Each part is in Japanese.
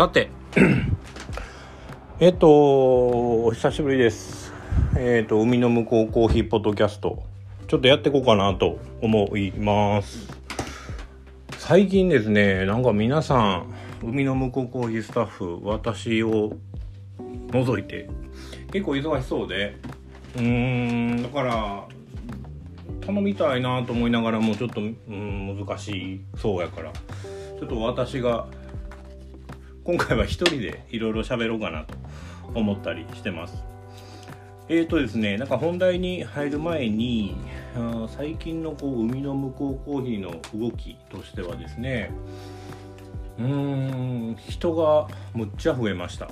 さて。えっとお久しぶりです。えっと海の向こうコーヒーポッドキャスト。ちょっとやっていこうかなと思います。最近ですねなんか皆さん海の向こうコーヒースタッフ私を除いて結構忙しそうでうーんだから頼みたいなと思いながらもちょっと、うん、難しいそうやからちょっと私が今回は一人でいろいろ喋ろうかなと思ったりしてます。えーとですね、なんか本題に入る前に最近のこう海の向こうコーヒーの動きとしてはですねうーん人がむっちゃ増えました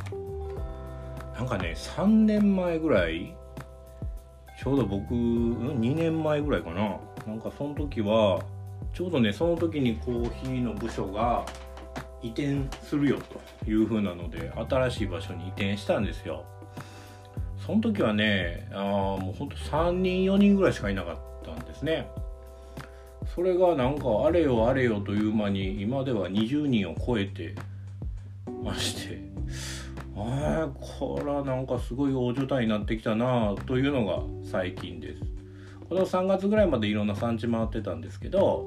なんかね3年前ぐらいちょうど僕2年前ぐらいかななんかその時はちょうどねその時にコーヒーの部署が移転するよという風なので新しい場所に移転したんですよ。その時はねあもうほんと3人4人ぐらいしかいなかったんですね。それがなんかあれよあれよという間に今では20人を超えてましてああこれはなんかすごい大所帯になってきたなというのが最近です。この3月ぐらいまでいろんな産地回ってたんですけど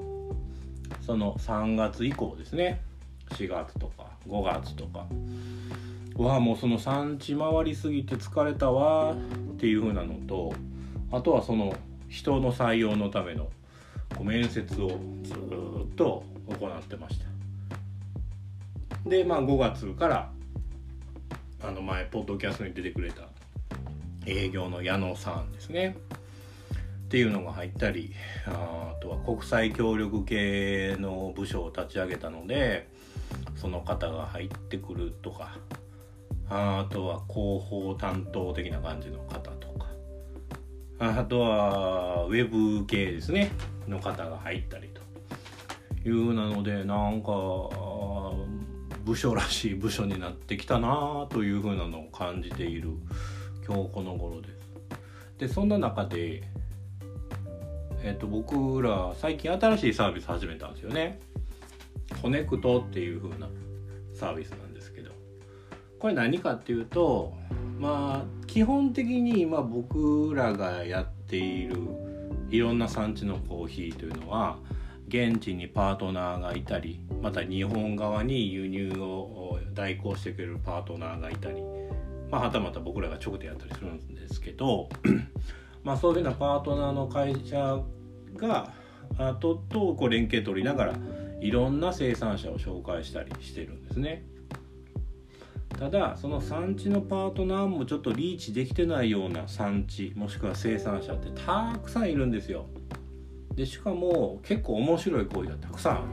その3月以降ですね。4月とか5月とか。はもうその産地回りすぎて疲れたわっていう風なのとあとはその人の採用のための面接をずっと行ってました。でまあ5月からあの前ポッドキャストに出てくれた営業の矢野さんですね。っていうのが入ったりあとは国際協力系の部署を立ち上げたのでその方が入ってくるとか。あとは広報担当的な感じの方とか。あとはウェブ系ですね。の方が入ったりと。いうなのでなんか部署らしい部署になってきたなというふうなのを感じている。今日この頃です。でそんな中で、えっと、僕ら最近新しいサービス始めたんですよね。コネクトっていう風なサービスなんですけど。これ何かっていうとまあ基本的に今僕らがやっているいろんな産地のコーヒーというのは現地にパートナーがいたりまた日本側に輸入を代行してくれるパートナーがいたり、まあ、はたまた僕らが直でやったりするんですけど まあそういうふうなパートナーの会社がととこう連携取りながらいろんな生産者を紹介したりしてるんですね。ただその産地のパートナーもちょっとリーチできてないような産地もしくは生産者ってたくさんいるんですよ。でしかも結構面白い行為がたくさん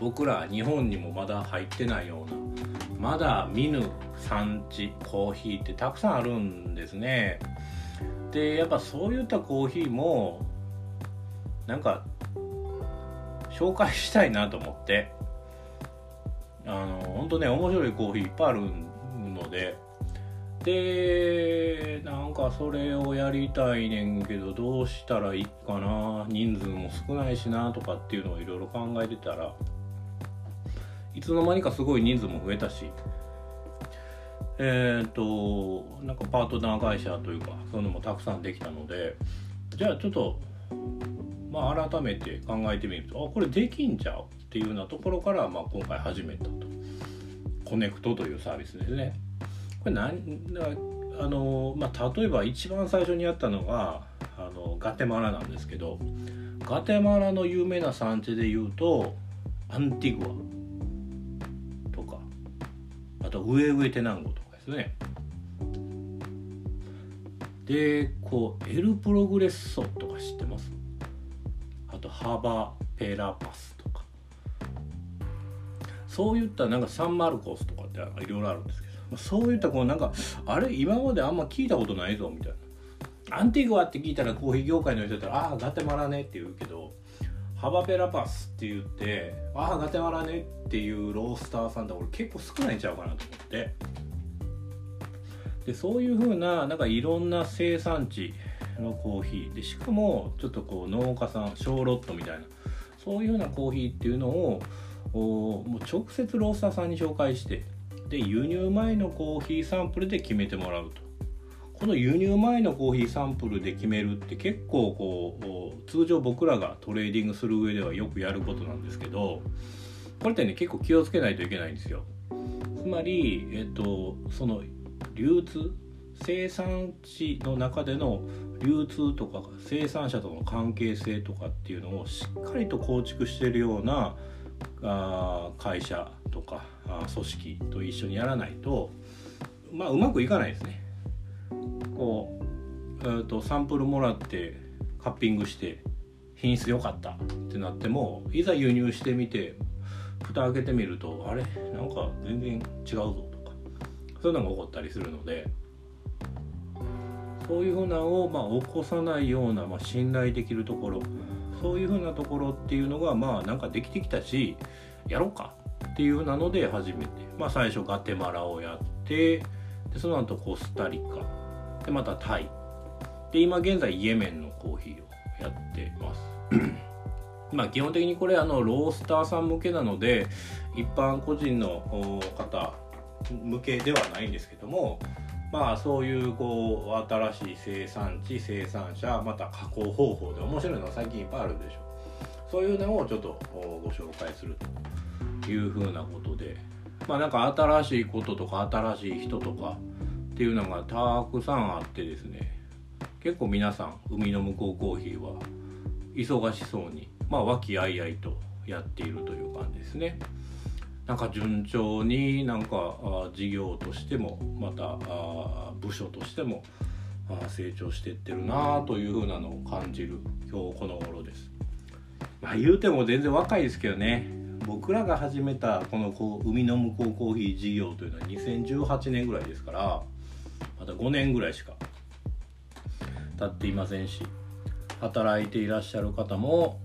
僕ら日本にもまだ入ってないようなまだ見ぬ産地コーヒーってたくさんあるんですね。でやっぱそういったコーヒーもなんか紹介したいなと思って。あの本当ね面白いコーヒーいっぱいあるので。でなんかそれをやりたいねんけどどうしたらいいかな。人数も少ないしなとかっていうのをいろいろ考えてたら。いつの間にかすごい人数も増えたし。えっ、ー、となんかパートナー会社というかそういうのもたくさんできたので。じゃあちょっとまあ、改めて考えてみるとあこれできんちゃうっていうようなところから、まあ、今回始めたと。コネクトというサービスですね。これ何あの、まあ、例えば一番最初にやったのがあのガテマラなんですけどガテマラの有名な産地でいうとアンティグアとかあとウエウエテナンゴとかですね。でこうエルプログレッソとか知ってます？ハバペラパスとか。そういったなんかサンマルコスとかっていろいろあるんですけど。そういったこうなんかあれ今まであんま聞いたことないぞみたいな。アンティグアって聞いたらコーヒー業界の人だったらああガテマラねって言うけどハバペラパスって言ってああガテマラねっていうロースターさんって俺結構少ないんちゃうかなと思って。でそういうふうななんかいろんな生産地のコーヒー。でしかもちょっとこう農家さん小ロットみたいなそういうようなコーヒーっていうのをもう直接ロースターさんに紹介してで輸入前のコーヒーサンプルで決めてもらうと。この輸入前のコーヒーサンプルで決めるって結構こう通常僕らがトレーディングする上ではよくやることなんですけどこれってね結構気をつけないといけないんですよ。つまりえっとその流通生産地の中での流通とか生産者との関係性とかっていうのをしっかりと構築しているようなあ会社とかあ組織と一緒にやらないとまあうまくいかないですね。こう、えーと、サンプルもらってカッピングして品質良かったってなってもいざ輸入してみて蓋開けてみるとあれ？なんか全然違うぞとかそういうのが起こったりするのでそういうふうなのを、まあ、起こさないような、まあ、信頼できるところそういうふうなところっていうのがまあなんかできてきたしやろうかっていうふうなので始めて、まあ、最初ガテマラをやってでその後コスタリカでまたタイ。で今現在イエメンのコーヒーをやってます。まあ基本的にこれあのロースターさん向けなので一般個人の方向けではないんですけどもまあそういうこう新しい生産地生産者また加工方法で面白いのが最近いっぱいあるでしょ。そういうのをちょっとご紹介するというふうなことで。まあなんか新しいこととか新しい人とかっていうのがたくさんあってですね。結構皆さん海の向こうコーヒーは忙しそうにまあ和気あいあいとやっているという感じですね。なんか順調になんか事業としてもまた部署としても成長していってるなというふうなのを感じる今日この頃です。まあ言うても全然若いですけどね僕らが始めたこのこう海の向こうコーヒー事業というのは2018年ぐらいですからまた5年ぐらいしか経っていませんし働いていらっしゃる方も、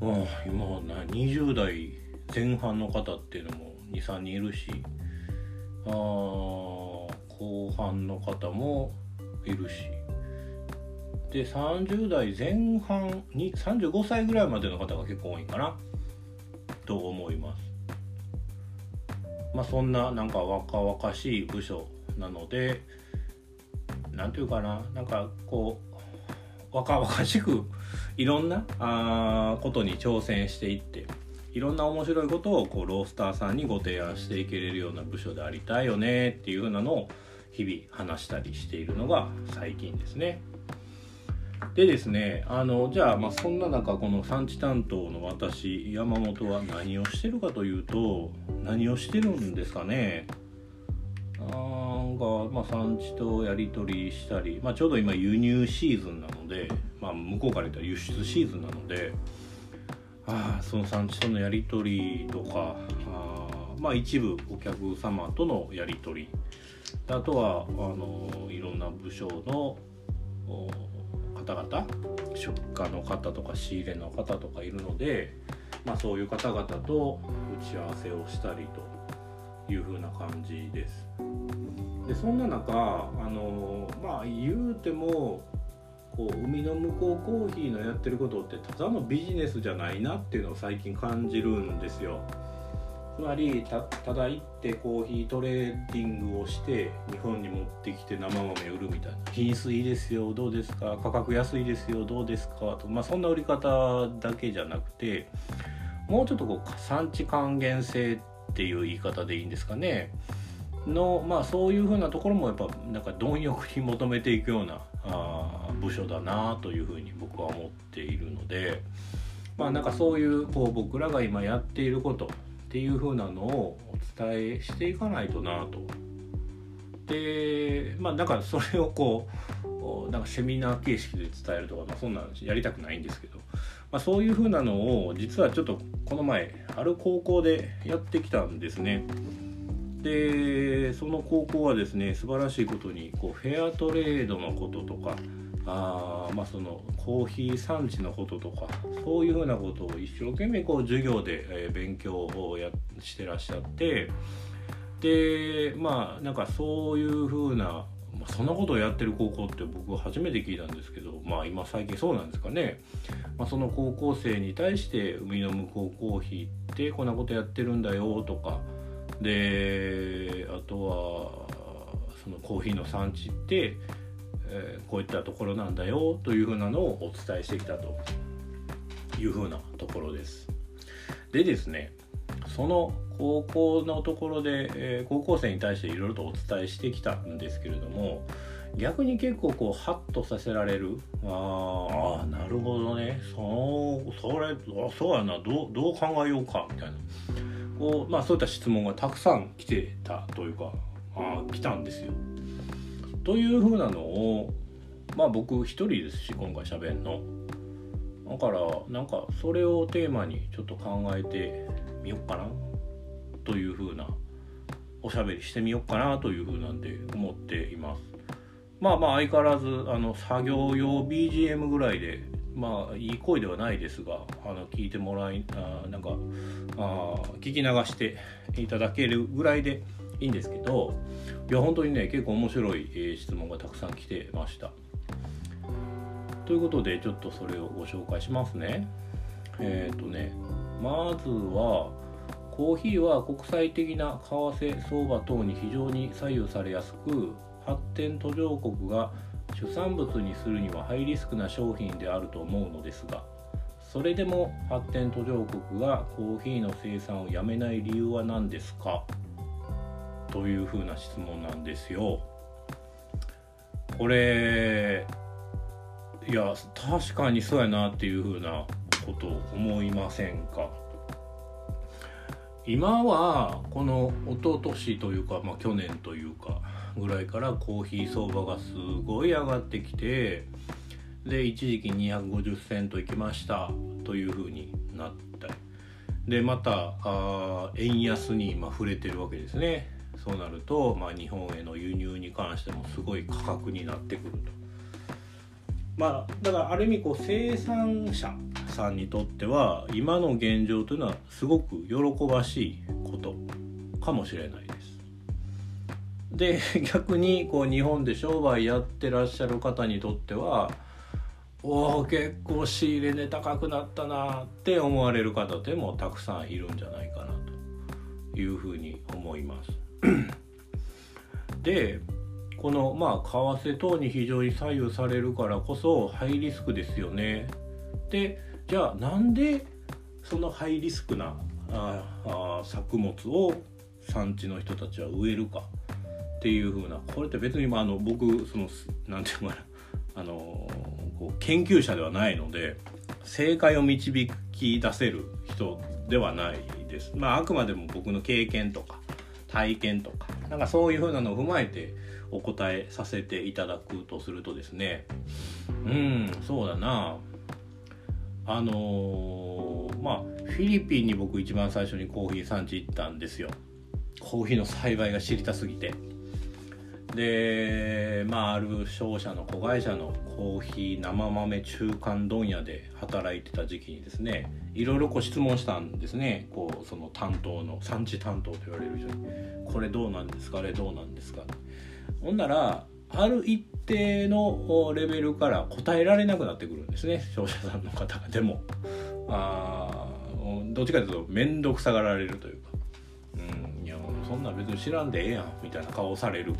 うん、今は20代前半の方っていうのも23人いるしあ後半の方もいるし。で30代前半に35歳ぐらいまでの方が結構多いかな？と思います。まあそんななんか若々しい部署なので何て言うかな？なんかこう若々しくいろんなあことに挑戦していっていろんな面白いことをこうロースターさんにご提案していけれるような部署でありたいよねっていうふうなのを日々話したりしているのが最近ですね。でですねあのじゃあまあそんな中この産地担当の私山本は何をしてるかというと何をしてるんですかねなんか、まあ、産地とやり取りしたり、まあ、ちょうど今輸入シーズンなので、まあ、向こうから言ったら輸出シーズンなのであその産地とのやり取りとかあまあ一部お客様とのやり取りあとはあのいろんな部署の方々出荷の方とか仕入れの方とかいるので、まあ、そういう方々と打ち合わせをしたりという風な感じです。でそんな中あのまあ言うてもこう海の向こうコーヒーのやってることってただのビジネスじゃないなっていうのを最近感じるんですよ。つまりただ行ってコーヒートレーディングをして日本に持ってきて生豆売るみたいな。品質いいですよどうですか？価格安いですよどうですか？とまあそんな売り方だけじゃなくてもうちょっとこう産地還元性っていう言い方でいいんですかね？のまあそういうふうなところもやっぱなんか貪欲に求めていくような部署だなというふうに僕は思っているのでまあなんかそういうこう僕らが今やっていることっていうふうなのをお伝えしていかないとなと。でまあだかそれをこうなんかセミナー形式で伝えるとか、まあ、そんなやりたくないんですけど、まあ、そういうふうなのを実はちょっとこの前ある高校でやってきたんですね。でその高校はですね素晴らしいことにこうフェアトレードのこととかあまあそのコーヒー産地のこととかそういうふうなことを一生懸命こう授業で、え、勉強をやしてらっしゃってでまあなんかそういうふうな、そんなことをやってる高校って僕初めて聞いたんですけどまあ今最近そうなんですかね、まあ、その高校生に対して海の向こうコーヒーってこんなことやってるんだよとか。であとはそのコーヒーの産地って、えー、こういったところなんだよというふうなのをお伝えしてきたというふうなところです。でですねその高校のところで、えー、高校生に対していろいろとお伝えしてきたんですけれども逆に結構こうハッとさせられるああなるほどねそうそれそうやなどうどう考えようかみたいなこう、まあ、そういった質問がたくさん来てたというかあ来たんですよ。というふうなのをまあ僕一人ですし今回しゃべんの。だからなんかそれをテーマにちょっと考えてみようかなというふうなおしゃべりしてみようかなというふうなんで思っています。まあまあ相変わらずあの作業用 BGM ぐらいでまあいい声ではないですがあの聞いてもらいあなんかあ聞き流していただけるぐらいでいいんですけどいや本当にね結構面白い、え、質問がたくさん来てました。ということでちょっとそれをご紹介しますね。えっ、ー、とねまずはコーヒーは国際的な為替相場等に非常に左右されやすく発展途上国が主産物にするにはハイリスクな商品であると思うのですがそれでも発展途上国がコーヒーの生産をやめない理由は何ですか？というふうな質問なんですよ。これいや確かにそうやなっていうふうなことを思いませんか？今はこの一昨年というか、まあ、去年というかぐらいからコーヒー相場がすごい上がってきてで一時期250セントいきましたというふうになった。でまたあ円安に今触れてるわけですね。そうなると、まあ、日本への輸入に関してもすごい価格になってくるとまあだからある意味こう生産者さんにとっては今の現状というのはすごく喜ばしいことかもしれないです。で 逆にこう日本で商売やってらっしゃる方にとってはおお結構仕入れ値高くなったなって思われる方でもたくさんいるんじゃないかなというふうに思います。でこのまあ為替等に非常に左右されるからこそハイリスクですよね。でじゃあなんでそのハイリスクなああ作物を産地の人たちは植えるか？っていう風なこれって別にまああの僕その何て言うのかなあのこう研究者ではないので正解を導き出せる人ではないです。まああくまでも僕の経験とか体験とかなんかそういう風なのを踏まえてお答えさせていただくとするとですねうんそうだな。あのー、まあフィリピンに僕一番最初にコーヒー産地行ったんですよ。コーヒーの栽培が知りたすぎて。でまあある商社の子会社のコーヒー生豆中間問屋で働いてた時期にですねいろいろこう質問したんですね。こうその担当の産地担当と言われる人に「これどうなんですか？あれどうなんですか?」ほんならある一定のレベルから答えられなくなってくるんですね。商社さんの方が。でもあどっちかというと面倒くさがられるというか。うんいやそんなん別に知らんでええやん。みたいな顔される。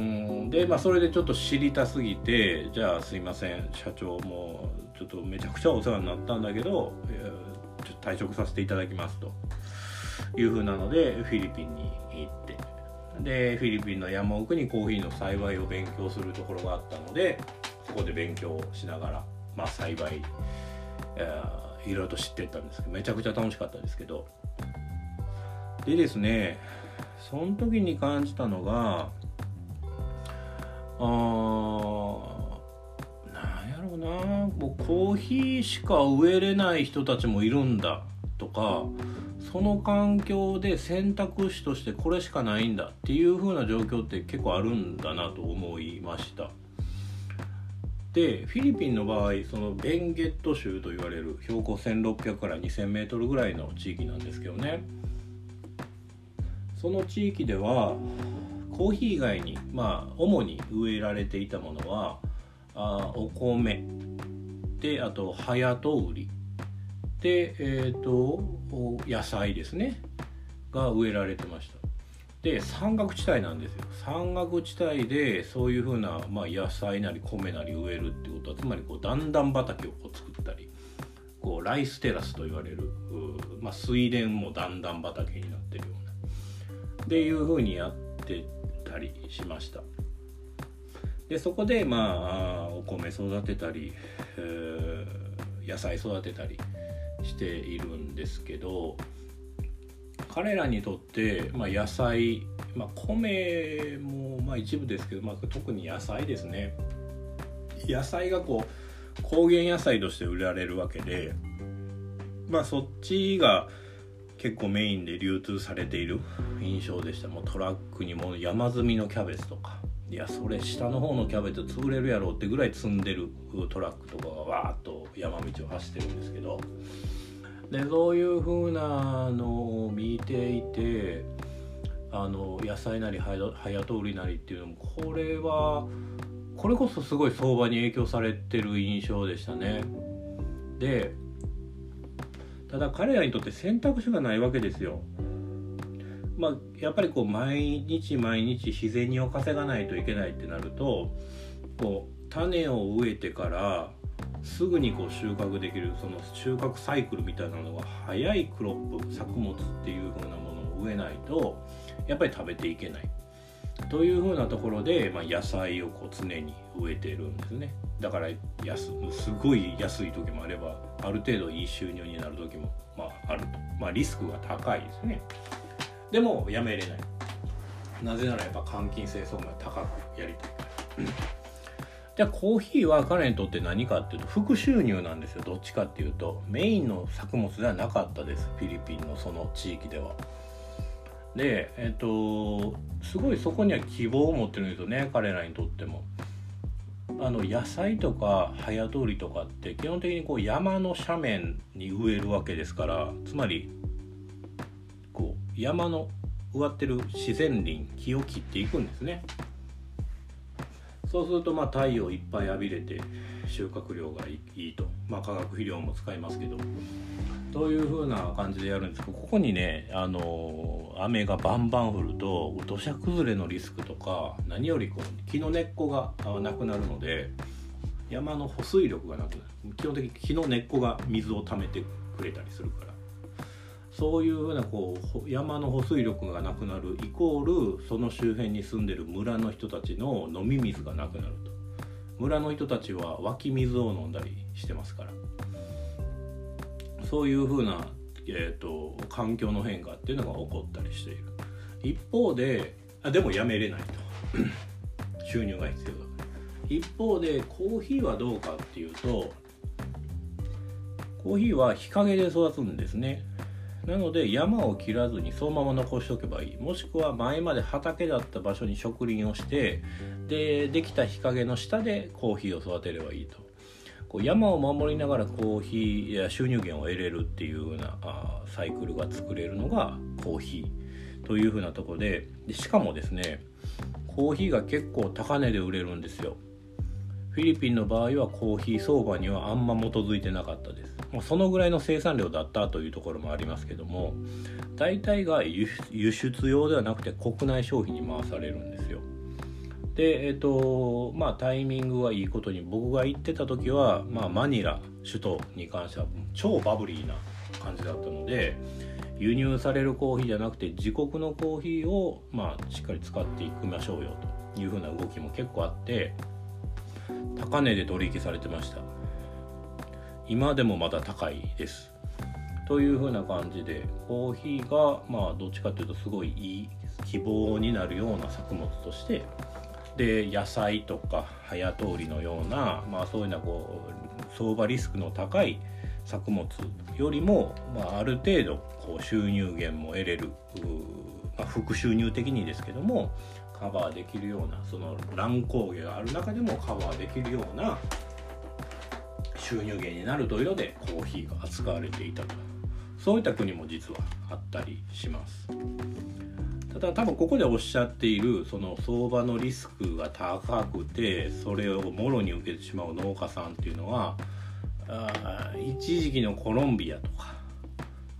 うん。でまあそれでちょっと知りたすぎてじゃあすいません社長もうちょっとめちゃくちゃお世話になったんだけど、えー、ちょっと退職させていただきますというふうなのでフィリピンに行って。でフィリピンの山奥にコーヒーの栽培を勉強するところがあったのでそこで勉強しながら、まあ、栽培、えー、いろいろと知ってったんですけどめちゃくちゃ楽しかったですけど。でですねその時に感じたのがあなんやろうな。もうコーヒーしか植えれない人たちもいるんだとかその環境で選択肢としてこれしかないんだっていう風な状況って結構あるんだなと思いました。でフィリピンの場合そのベンゲット州と言われる標高1600から2000メートルぐらいの地域なんですけどね。その地域ではコーヒー以外にまあ主に植えられていたものはあお米。であと早と売り。でえっ、と野菜ですね。が植えられてました。で山岳地帯なんですよ。山岳地帯でそういうふうな、まあ、野菜なり米なり植えるってことはつまりこう段々畑をこう作ったりこうライステラスと言われる、まあ、水田も段々畑になってるような。っていうふうにやってたりしました。でそこでまあお米育てたり、えー、野菜育てたりしているんですけど彼らにとって、まあ、野菜、まあ、米もまあ一部ですけど、まあ、特に野菜ですね。野菜がこう高原野菜として売られるわけでまあそっちが結構メインで流通されている印象でした。もうトラックにも山積みのキャベツとか。いやそれ下の方のキャベツ潰れるやろうってぐらい積んでるトラックとかがわーっと山道を走ってるんですけど。でそういう風なのを見ていてあの野菜なり早通りなりっていうのもこれはこれこそすごい相場に影響されてる印象でしたね。でただ彼らにとって選択肢がないわけですよ。まあ、やっぱりこう毎日毎日自然にを稼がないといけないってなるとこう種を植えてからすぐにこう収穫できるその収穫サイクルみたいなのが早いクロップ作物っていう風なものを植えないとやっぱり食べていけないという風なところで、まあ、野菜をこう常に植えてるんですね。だから安すごい安い時もあればある程度いい収入になる時も、まあ、あると、まあ、リスクが高いですね。でもやめれない。なぜならやっぱ換金性層が高くやりたいから。じゃあコーヒーは彼にとって何かっていうと副収入なんですよ。どっちかっていうとメインの作物ではなかったです。フィリピンのその地域では。でえっ、とすごいそこには希望を持ってるんですよね。彼らにとっても。あの野菜とか早通りとかって基本的にこう山の斜面に植えるわけですからつまりこう山の植わってる自然林木を切っていくんですね。そうするとまあ太陽いっぱい浴びれて収穫量がいいとまあ化学肥料も使いますけどという風な感じでやるんですけどここにねあの雨がバンバン降ると土砂崩れのリスクとか何よりこう木の根っこがなくなるので山の保水力がなくなる。基本的に木の根っこが水を溜めてくれたりするから。そういうふうなこう山の保水力がなくなるイコールその周辺に住んでる村の人たちの飲み水がなくなると。村の人たちは湧き水を飲んだりしてますから。そういうふうな、えーと、環境の変化っていうのが起こったりしている。一方であでもやめれないと。収入が必要だ。一方でコーヒーはどうかっていうとコーヒーは日陰で育つんですね。なので山を切らずにそのまま残しておけばいい。もしくは前まで畑だった場所に植林をしてでできた日陰の下でコーヒーを育てればいいと。こう山を守りながらコーヒーや収入源を得れるっていうようなあサイクルが作れるのがコーヒーというふうなところででしかもですねコーヒーが結構高値で売れるんですよ。フィリピンの場合はコーヒー相場にはあんま基づいてなかったです。もうそのぐらいの生産量だったというところもありますけども大体が輸出用ではなくて国内消費に回されるんですよ。でえっ、とまあタイミングはいいことに僕が行ってた時は、まあ、マニラ首都に関しては超バブリーな感じだったので輸入されるコーヒーじゃなくて自国のコーヒーを、まあ、しっかり使っていきましょうよというふうな動きも結構あって高値で取引されてました。今でもまだ高いです。というふうな感じでコーヒーがまあどっちかというとすごいいい希望になるような作物としてで野菜とか早通りのような、まあ、そういうようなこう相場リスクの高い作物よりも、まあ、ある程度こう収入源も得れる、まあ、副収入的にですけどもカバーできるようなその乱高下がある中でもカバーできるような収入源になるというのでコーヒーが扱われていたと。そういった国も実はあったりします。ただ多分ここでおっしゃっているその相場のリスクが高くてそれをもろに受けてしまう農家さんっていうのはあ一時期のコロンビアとか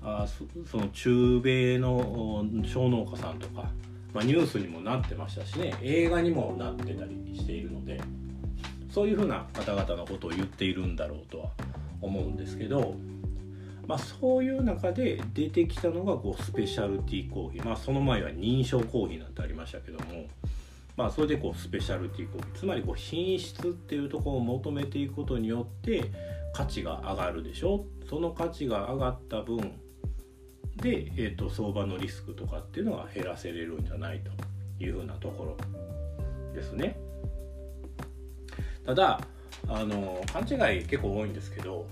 あその中米の小農家さんとか、まあ、ニュースにもなってましたしね映画にもなってたりしているのでそういうふうな方々のことを言っているんだろうとは思うんですけど、まあ、そういう中で出てきたのがこうスペシャルティーコーヒー、まあ、その前は認証コーヒーなんてありましたけども、まあ、それでこうスペシャルティーコーヒー。つまりこう品質っていうところを求めていくことによって価値が上がるでしょ？その価値が上がった分。で、えーと、相場のリスクとかっていうのは減らせれるんじゃないというふうなところですね。ただあの勘違い結構多いんですけど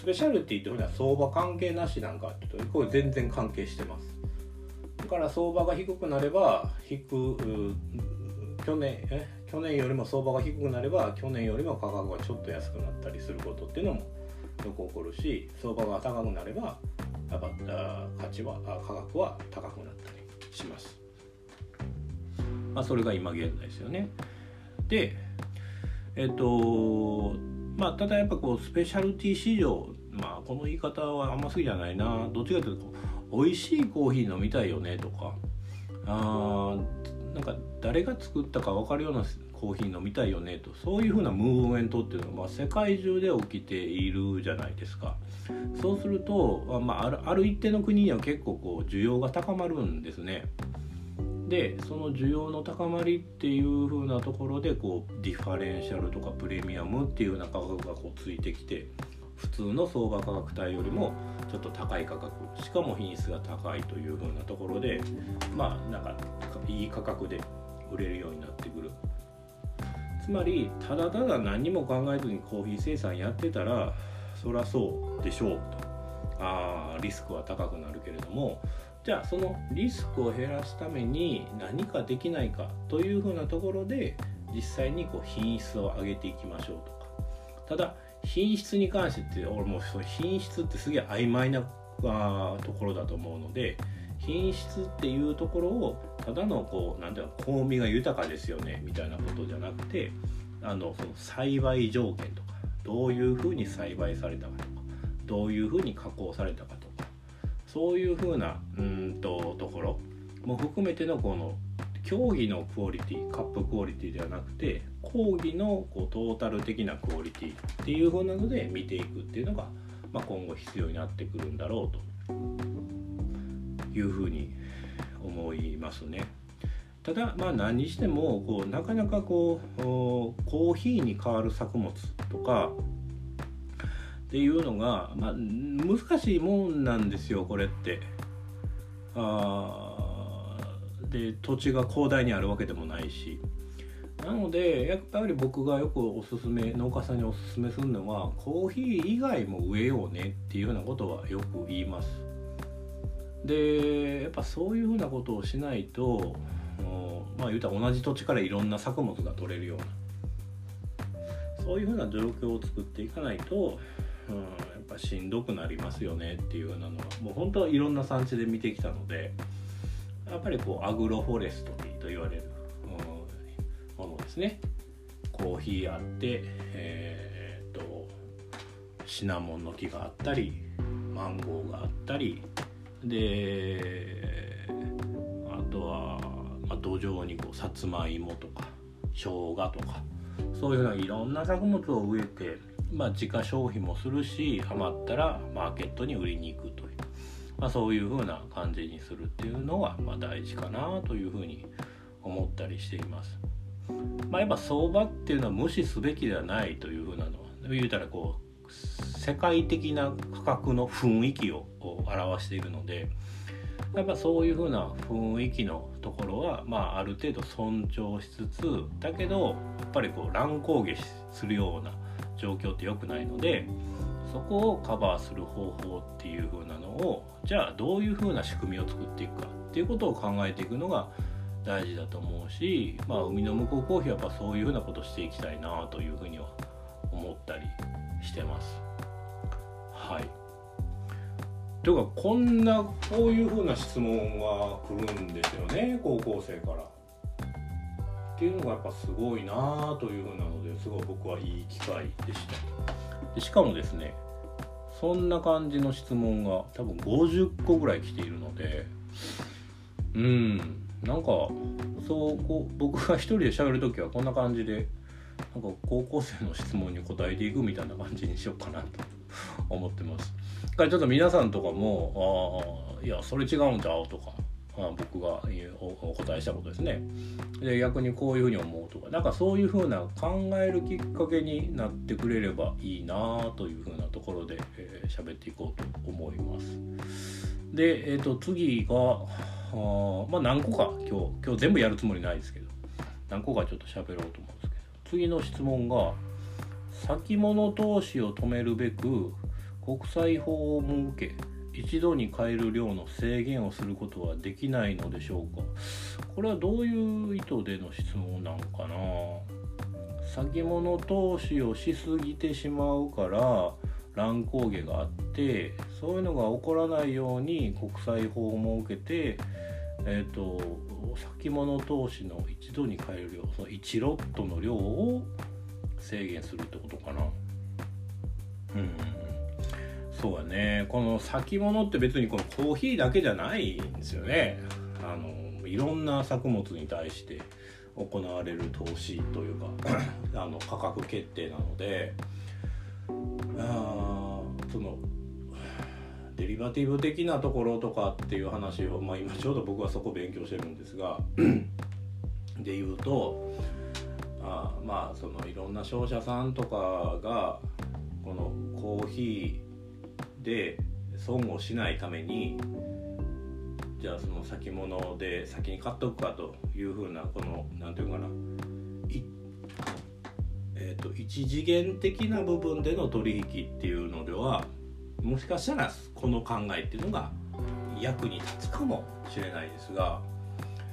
スペシャルティっていうのは相場関係なしなんかっていうとこれ全然関係してます。だから相場が低くなれば低く去年え去年よりも相場が低くなれば去年よりも価格がちょっと安くなったりすることっていうのもよく起こるし相場が高くなればやっぱ価値は価格は高くなったりします。まあ、それが今現在ですよね。でえっとまあただやっぱこうスペシャルティ市場まあこの言い方はあんま好きじゃないな。どっちかというと美味しいコーヒー飲みたいよねとか。あなんか誰が作ったか分かるようなコーヒー飲みたいよねと。そういうふうなムーブメントっていうのは、まあ、世界中で起きているじゃないですか。そうすると、まあ、るある一定の国には結構こう需要が高まるんですね。でその需要の高まりっていう風なところでこうディファレンシャルとかプレミアムっていうような価格がこうついてきて普通の相場価格帯よりもちょっと高い価格しかも品質が高いという風なところでまあなんかいい価格で売れるようになってくる。つまりただただ何も考えずにコーヒー生産やってたらそりゃそうでしょうと。ああリスクは高くなるけれどもじゃあそのリスクを減らすために何かできないかというふうなところで実際にこう品質を上げていきましょうとか。ただ品質に関してって俺もその品質ってすげえ曖昧なところだと思うので品質っていうところをただのこう何ていうの香味が豊かですよねみたいなことじゃなくてあのその栽培条件とかどういうふうに栽培されたかとかどういうふうに加工されたか。そういうふうなうんとところも含めてのこの競技のクオリティカップクオリティではなくて講義のこうトータル的なクオリティっていう風なので見ていくっていうのが、まあ、今後必要になってくるんだろうというふうに思いますね。ただまあ何にしてもこうなかなかこうコーヒーに代わる作物とかっていうのが、まあ、難しいもんなんですよこれって。あで土地が広大にあるわけでもないし。なのでやっぱり僕がよくおすすめ農家さんにおすすめするのはコーヒー以外も植えようねっていうようなことはよく言います。でやっぱそういうふうなことをしないとまあ言うたら同じ土地からいろんな作物が取れるようなそういうふうな状況を作っていかないと、うん、やっぱしんどくなりますよねっていうようなのはもう本当はいろんな産地で見てきたのでやっぱりこうアグロフォレストリーと言われる、うん、ものですね。コーヒーあってえー、っとシナモンの木があったりマンゴーがあったりであとは、まあ、土壌にこうさつまいもとか生姜とかそういうふうないろんな作物を植えて、まあ、自家消費もするし余ったらマーケットに売りに行くという、まあ、そういうふうな感じにするっていうのは、まあ、大事かなというふうに思ったりしています。まあ、やっぱ相場っていうのは無視すべきではないというふうなのは言うたらこう世界的な価格の雰囲気を表しているのでやっぱそういう風な雰囲気のところは、まあ、ある程度尊重しつつだけどやっぱりこう乱高下するような状況って良くないのでそこをカバーする方法っていう風なのをじゃあどういう風な仕組みを作っていくかっていうことを考えていくのが大事だと思うし、まあ、海の向こうコーヒーはやっぱそういう風なことしていきたいなというふうには思ったりしてます。はいというかこんなこういうふうな質問が来るんですよね高校生から。っていうのがやっぱすごいなというふうなのですごい僕はいい機会でした。でしかもですねそんな感じの質問が多分50個ぐらい来ているのでうんなんかそうこう僕が一人で喋る時はこんな感じでなんか高校生の質問に答えていくみたいな感じにしようかなと思ってます。だからちょっと皆さんとかも「ああいやそれ違うんちゃう?」とかあ僕がお答えしたことですね。で逆にこういうふうに思うとかなんかそういうふうな考えるきっかけになってくれればいいなというふうなところで喋、えー、っていこうと思います。で、えーと、次がまあ何個か今日今日全部やるつもりないですけど何個かちょっと喋ろうと思うんですけど次の質問が先物投資を止めるべく国際法を設け一度に買える量の制限をすることはできないのでしょうか？これはどういう意図での質問なのかな？先物投資をしすぎてしまうから乱高下があってそういうのが起こらないように国際法を設けてえっ、ー、と先物投資の一度に買える量その1ロットの量を制限するってことかな。うん。そうやね。この先物って別にこのコーヒーだけじゃないんですよね。あのいろんな作物に対して行われる投資というかあの価格決定なのであそのデリバティブ的なところとかっていう話を、まあ、今ちょうど僕はそこ勉強してるんですがで言うとあまあそのいろんな商社さんとかがこのコーヒーで損をしないためにじゃあその先物で先に買っとくかというふうなこの何て言うかなえーと、一次元的な部分での取引っていうのではもしかしたらこの考えっていうのが役に立つかもしれないですが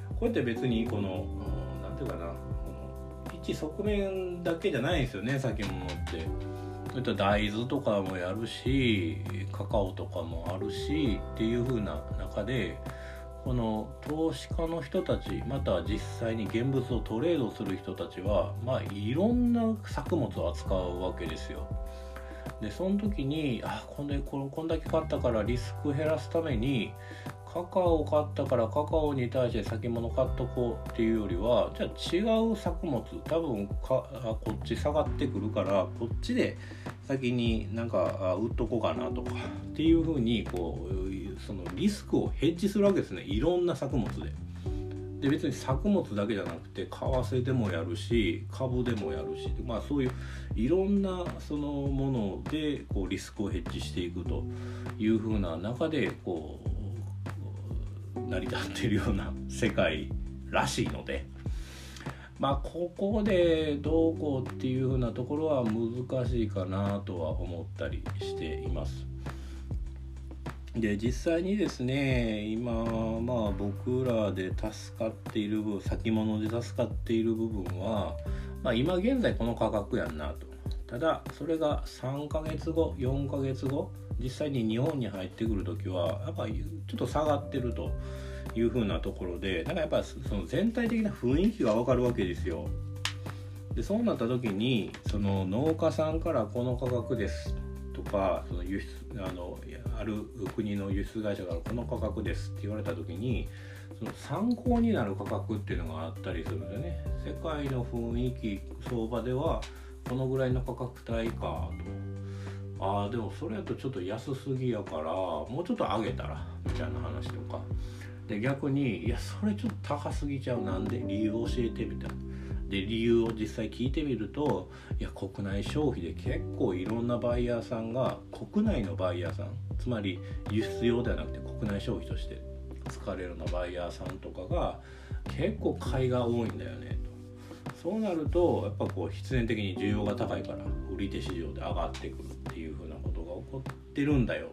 こうやって別にこの何て言うかなこの一側面だけじゃないんですよね先物って。ういった大豆とかもやるしカカオとかもあるしっていう風な中でこの投資家の人たちまたは実際に現物をトレードする人たちはまあいろんな作物を扱うわけですよ。でその時にあこんでここんだけ買ったからリスク減らすためにカカオ買ったからカカオに対して先物買っとこうっていうよりはじゃあ違う作物多分かこっち下がってくるからこっちで先になんか売っとこうかなとかっていうふうにこうそのリスクをヘッジするわけですねいろんな作物で。で別に作物だけじゃなくて為替でもやるし株でもやるしまあそういういろんなそのものでこうリスクをヘッジしていくというふうな中でこう成り立っているような世界らしいのでまあここでどうこうっていうふうなところは難しいかなとは思ったりしています。で実際にですね今まあ僕らで助かっている分先物で助かっている部分は、まあ、今現在この価格やんなとただそれが3ヶ月後4ヶ月後実際に日本に入ってくる時はやっぱりちょっと下がってるという風なところでなんかやっぱその全体的な雰囲気が分かるわけですよ。でそうなった時にその農家さんからこの価格ですとかその輸出あのある国の輸出会社からこの価格ですって言われた時にその参考になる価格っていうのがあったりするんでね世界の雰囲気相場ではこのぐらいの価格帯かと。ああでもそれやとちょっと安すぎやからもうちょっと上げたらみたいな話とか。で逆にいやそれちょっと高すぎちゃうなんで理由教えてみたいな。で理由を実際聞いてみるといや国内消費で結構いろんなバイヤーさんが国内のバイヤーさんつまり輸出用ではなくて国内消費として使われるようなバイヤーさんとかが結構買いが多いんだよね。そうなるとやっぱこう必然的に需要が高いから売り手市場で上がってくるっていうふうなことが起こってるんだよ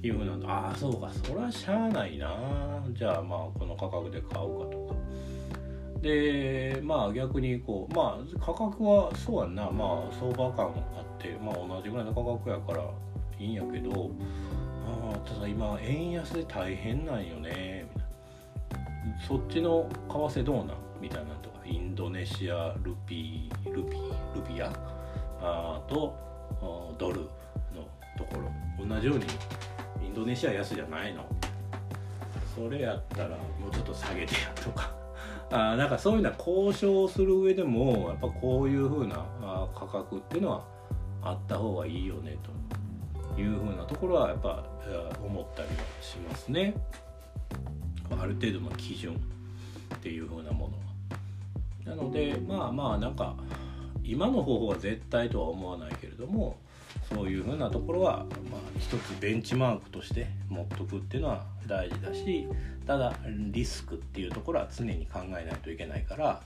というふうなああそうかそれはしゃあないな。じゃあまあこの価格で買うかとか。でまあ逆にこうまあ価格はそうやんな。まあ相場感あってまあ同じぐらいの価格やからいいんやけどあただ今円安で大変なんよねみたいな。そっちの為替どうなん？みたいなとインドネシアルピールピールピアあとドルのところ同じようにインドネシア安じゃないのそれやったらもうちょっと下げてやとか あなんかそういうのは交渉する上でもやっぱこういう風な価格っていうのはあった方がいいよねという風なところはやっぱ思ったりはしますね。ある程度の基準っていう風なもの。なのでまあまあなんか今の方法は絶対とは思わないけれどもそういうふうなところは、まあ、一つベンチマークとして持っとくっていうのは大事だしただリスクっていうところは常に考えないといけないから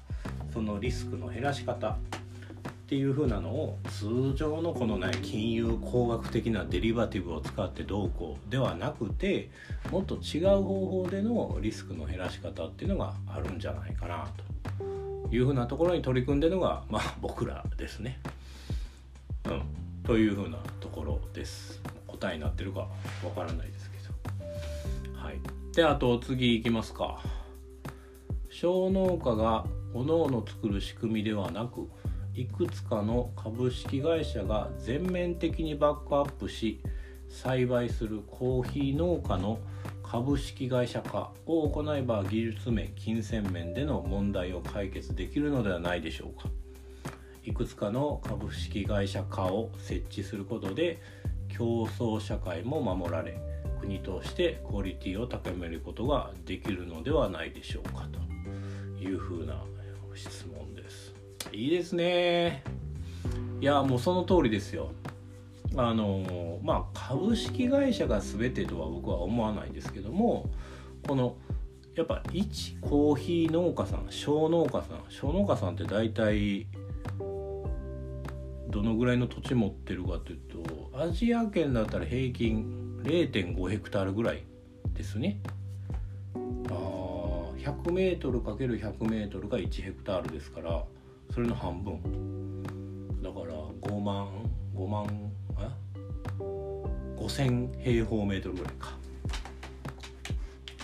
そのリスクの減らし方っていう風なのを通常のこのね金融工学的なデリバティブを使ってどうこうではなくてもっと違う方法でのリスクの減らし方っていうのがあるんじゃないかなと。いう風なところに取り組んでるのがまあ僕らですね。うん、という風なところです。答えになってるかわからないですけど。はい。であと次いきますか。小農家が各々作る仕組みではなくいくつかの株式会社が全面的にバックアップし栽培するコーヒー農家の株式会社化を行えば技術面金銭面での問題を解決できるのではないでしょうか。いくつかの株式会社化を設置することで競争社会も守られ国としてクオリティを高めることができるのではないでしょうかというふうな質問です。いいですね。いやもうその通りですよ。あのまあ株式会社が全てとは僕は思わないんですけどもこのやっぱ一コーヒー農家さん小農家さん小農家さんって大体どのぐらいの土地持ってるかというとアジア圏だったら平均0.5ヘクタールぐらいですね。あ 100m×100m が1ヘクタールですからそれの半分だから5万5万5000平方メートルぐらいか。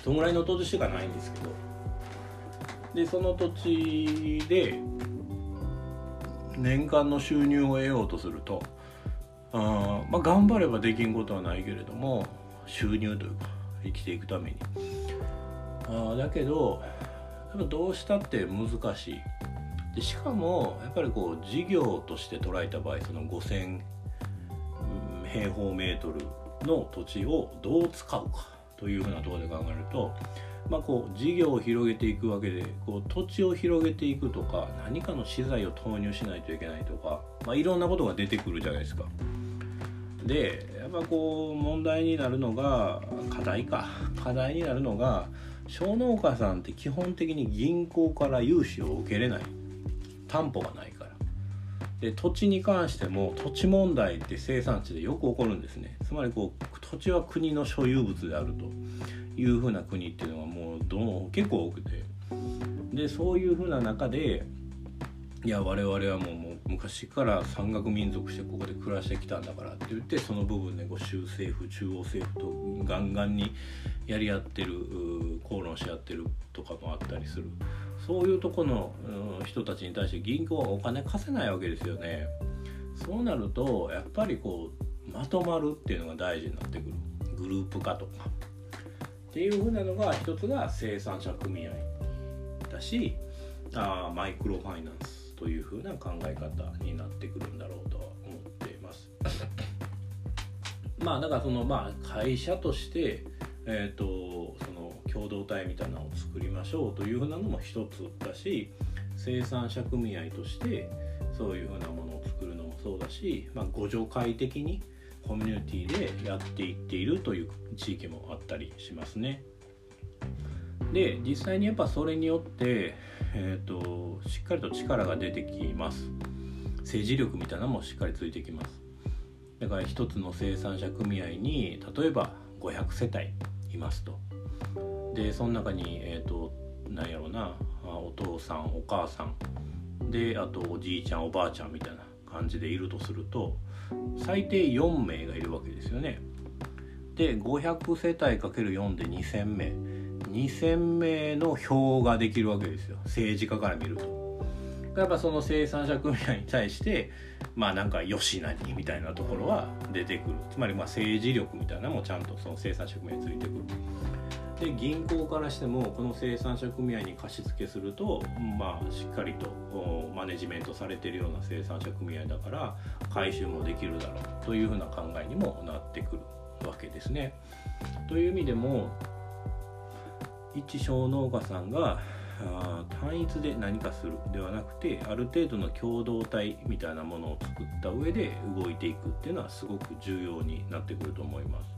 そのぐらいの土地しかないんですけど。でその土地で年間の収入を得ようとするとあまあ頑張ればできんことはないけれども収入というか生きていくために。あだけどやっぱどうしたって難しい。でしかもやっぱりこう事業として捉えた場合その5,000平方メートルの土地をどう使うかというふうなところで考えると、まあ、こう事業を広げていくわけでこう土地を広げていくとか何かの資材を投入しないといけないとか、まあ、いろんなことが出てくるじゃないですか。でやっぱこう問題になるのが課題か。課題になるのが小農家さんって基本的に銀行から融資を受けれない。担保がないかで土地に関しても土地問題って生産地でよく起こるんですね。つまりこう土地は国の所有物であると。いうふうな国っていうのはもうどう結構多くて。でそういうふうな中でいや我々はもうもう昔から山岳民族してここで暮らしてきたんだからって言ってその部分で、ね、州政府中央政府とガンガンにやり合ってる口論し合ってるとかもあったりする。そういうところの、人たちに対して銀行はお金貸せないわけですよね。そうなるとやっぱりこうまとまるっていうのが大事になってくるグループ化とかっていうふうなのが一つが生産者組合だしあマイクロファイナンスというふうな考え方になってくるんだろうとは思っています。まあだからそのまあ会社としてえーと、その共同体みたいなのを作りましょうというふうなのも一つだし生産者組合としてそういうふうなものを作るのもそうだし、まあ、互助会的にコミュニティでやっていっているという地域もあったりしますね。で実際にやっぱそれによって、えーと、としっかりと力が出てきます政治力みたいなのもしっかりついてきますだから一つの生産者組合に例えば500世帯いますと。でその中にえっ、ー、となんやろうなお父さんお母さんであとおじいちゃんおばあちゃんみたいな感じでいるとすると最低4名がいるわけですよね。で500世帯かける4で2,000名2,000名の票ができるわけですよ政治家から見ると。やっぱその生産者組合に対してまあなんか吉成みたいなところは出てくるつまりまあ政治力みたいなのもちゃんとその生産者組合についてくる。で銀行からしてもこの生産者組合に貸付するとまあしっかりとマネジメントされてるような生産者組合だから回収もできるだろうというふうな考えにもなってくるわけですね。という意味でも一小農家さんが単一で何かするではなくてある程度の共同体みたいなものを作った上で動いていくっていうのはすごく重要になってくると思います。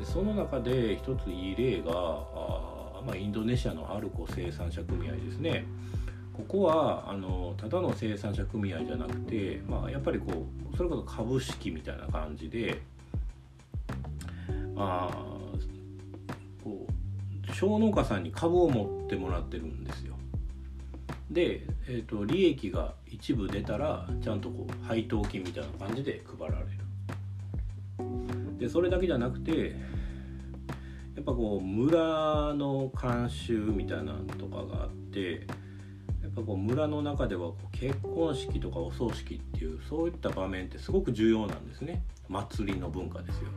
でその中で一ついい例があ、まあ、インドネシアのアルコ生産者組合ですね。ここはあのただの生産者組合じゃなくて、まあ、やっぱりこうそれこそ株式みたいな感じであこう小農家さんに株を持ってもらってるんですよ。で、えーと、利益が一部出たらちゃんとこう配当金みたいな感じで配られる。でそれだけじゃなくてやっぱこう村の慣習みたいなのとかがあってやっぱこう村の中では結婚式とかお葬式っていうそういった場面ってすごく重要なんですね祭りの文化ですよ。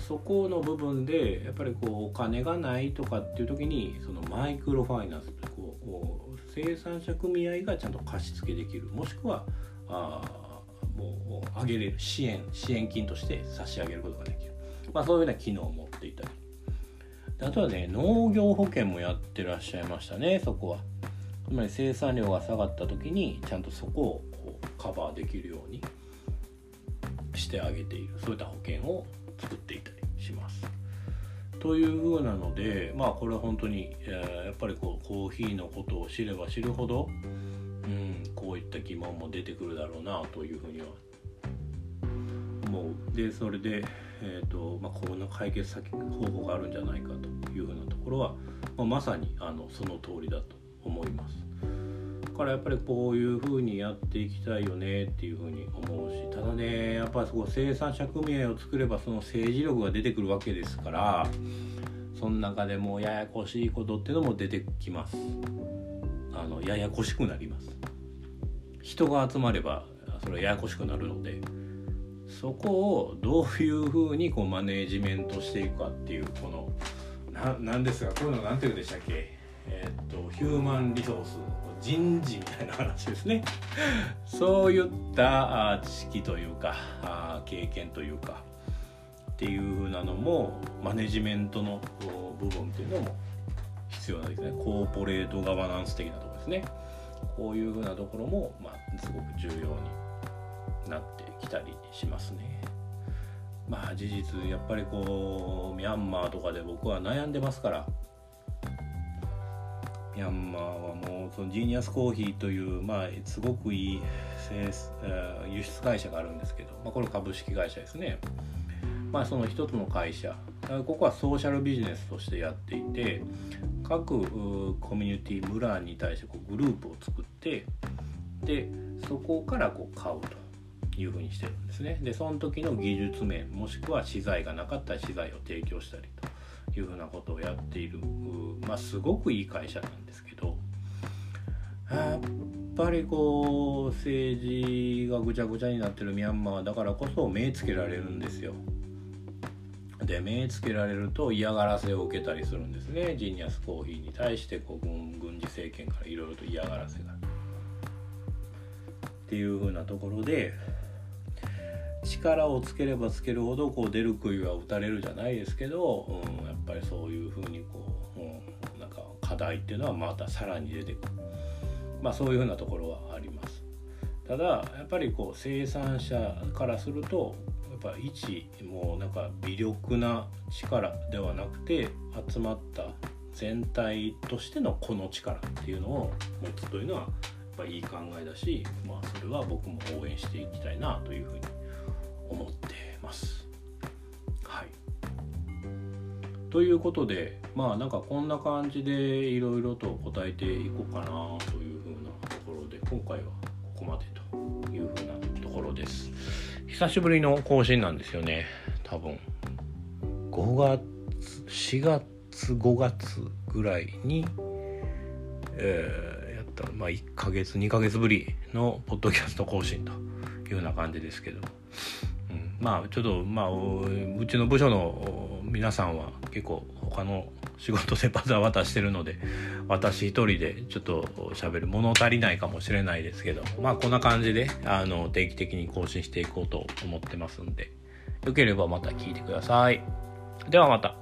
そこの部分でやっぱりこうお金がないとかっていう時にそのマイクロファイナンスこう生産者組合がちゃんと貸し付けできるもしくはあもう上げれる支援支援金として差し上げることができる、まあ、そういうような機能を持っていたり。あとはね農業保険もやってらっしゃいましたねそこは。つまり生産量が下がった時にちゃんとそこをこうカバーできるようにしてあげている。そういった保険を作っていたりします。というふうなのでまあこれは本当に、えー、やっぱりこうコーヒーのことを知れば知るほど、こういった疑問も出てくるだろうなというふうには思う。でそれで、えーとまあ、こんな解決先方法があるんじゃないかというふうなところは、まあ、まさにあのその通りだと思います。からやっぱりこういうふうにやっていきたいよねっていうふうに思うしただねやっぱりそこ生産者組合を作ればその政治力が出てくるわけですからその中でもややこしいことってのも出てきますあのややこしくなります人が集まればそれはややこしくなるのでそこをどういうふうにこうマネージメントしていくかっていうこのななんですがこういうの何て言うんでしたっけ？えー、っとヒューマンリソース人事みたいな話ですね。そういった知識というか経験というかっていうふうなのもマネジメントの部分っていうのも必要なんですね。コーポレートガバナンス的なとこですね。こういうふうなところも、まあ、すごく重要になってきたりしますねまあ事実やっぱりこうミャンマーとかで僕は悩んでますからミャンマーはもうそのジーニアスコーヒーという、まあ、すごくいい輸出会社があるんですけど、まあ、これ株式会社ですね。まあ、その一つの会社ここはソーシャルビジネスとしてやっていて各コミュニティ村に対してこうグループを作ってでそこからこう買うというふうにしてるんですね。でその時の技術面もしくは資材がなかったら資材を提供したりと。いうふうなことをやっている、まあ、すごくいい会社なんですけどやっぱりこう政治がぐちゃぐちゃになってるミャンマーだからこそ目つけられるんですよ。で目つけられると嫌がらせを受けたりするんですね。ジーニアスコーヒーに対してこう軍軍事政権からいろいろと嫌がらせが。っていうふうなところで力をつければつけるほどこう出る杭は打たれるじゃないですけど、うん、やっぱりそういうふうにこう、うん、なんか課題っていうのはまたさらに出てくる。まあそういうふうなところはあります。ただやっぱりこう生産者からするとぱ一もうなんか微力な力ではなくて集まった全体としてのこの力っていうのを持つというのはやっぱいい考えだし、まあ、それは僕も応援していきたいなというふうに思ってます。はい、ということでまあなんかこんな感じでいろいろと答えていこうかなというふうなところで今回はここまでというふうなところです。久しぶりの更新なんですよね。多分。5月4月5月ぐらいに、えー、やった、まあ、1ヶ月2ヶ月ぶりのポッドキャスト更新というような感じですけど、まあちょっとまあうちの部署の皆さんは結構他の仕事でバタバタしてるので私一人でちょっと喋る物足りないかもしれないですけどまあこんな感じであの定期的に更新していこうと思ってますんでよければまた聞いてください。ではまた。